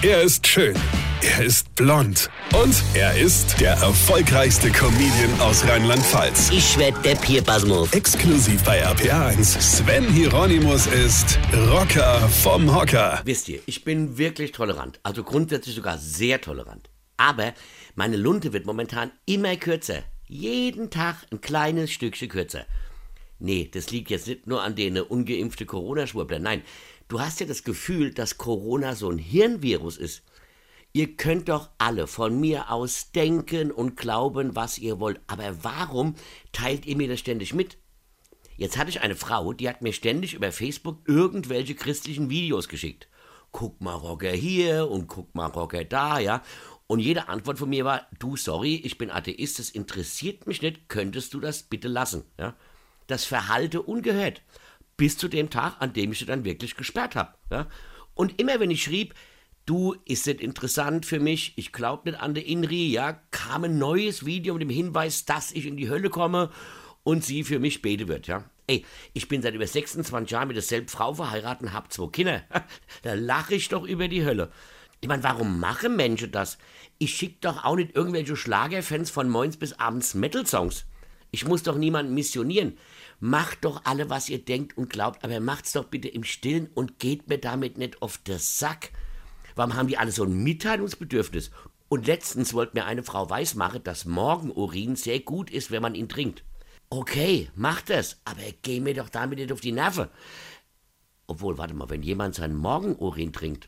Er ist schön. Er ist blond. Und er ist der erfolgreichste Comedian aus Rheinland-Pfalz. Ich werd der Pierpasmus. Exklusiv bei RPA1. Sven Hieronymus ist Rocker vom Hocker. Wisst ihr, ich bin wirklich tolerant. Also grundsätzlich sogar sehr tolerant. Aber meine Lunte wird momentan immer kürzer. Jeden Tag ein kleines Stückchen kürzer. Nee, das liegt jetzt nicht nur an den ungeimpfte Corona-Schwurbler. Nein, du hast ja das Gefühl, dass Corona so ein Hirnvirus ist. Ihr könnt doch alle von mir aus denken und glauben, was ihr wollt. Aber warum teilt ihr mir das ständig mit? Jetzt hatte ich eine Frau, die hat mir ständig über Facebook irgendwelche christlichen Videos geschickt. Guck mal Rocker hier und guck mal Rocker da, ja. Und jede Antwort von mir war, du, sorry, ich bin Atheist, das interessiert mich nicht, könntest du das bitte lassen, ja. Das verhalte ungehört. Bis zu dem Tag, an dem ich sie dann wirklich gesperrt habe, ja. Und immer wenn ich schrieb, du, ist das interessant für mich, ich glaube nicht an der Inri, ja, kam ein neues Video mit dem Hinweis, dass ich in die Hölle komme und sie für mich bete wird, ja. Ey, ich bin seit über 26 Jahren mit derselben Frau verheiratet und hab zwei Kinder. da lache ich doch über die Hölle. Ich meine, warum machen Menschen das? Ich schick doch auch nicht irgendwelche Schlagerfans von morgens bis abends Metal-Songs. Ich muss doch niemanden missionieren. Macht doch alle, was ihr denkt und glaubt, aber macht's doch bitte im Stillen und geht mir damit nicht auf den Sack. Warum haben die alle so ein Mitteilungsbedürfnis? Und letztens wollte mir eine Frau weismachen, dass Morgenurin sehr gut ist, wenn man ihn trinkt. Okay, mach das, aber geh mir doch damit nicht auf die Nerven. Obwohl, warte mal, wenn jemand seinen Morgenurin trinkt,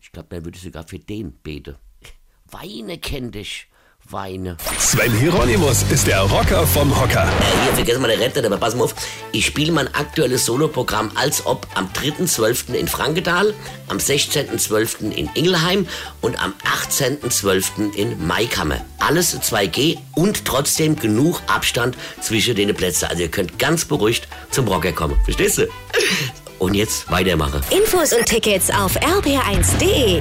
ich glaube, dann würde ich sogar für den beten. Weine kenn dich. Weine. Sven Hieronymus ist der Rocker vom Hocker. Äh, hier, vergessen wir der Retter, aber pass mal auf. Ich spiele mein aktuelles Soloprogramm als ob am 3.12. in Frankenthal, am 16.12. in Ingelheim und am 18.12. in Maikammer. Alles 2G und trotzdem genug Abstand zwischen den Plätzen. Also ihr könnt ganz beruhigt zum Rocker kommen. Verstehst du? Und jetzt weitermachen. Infos und Tickets auf rb1.de.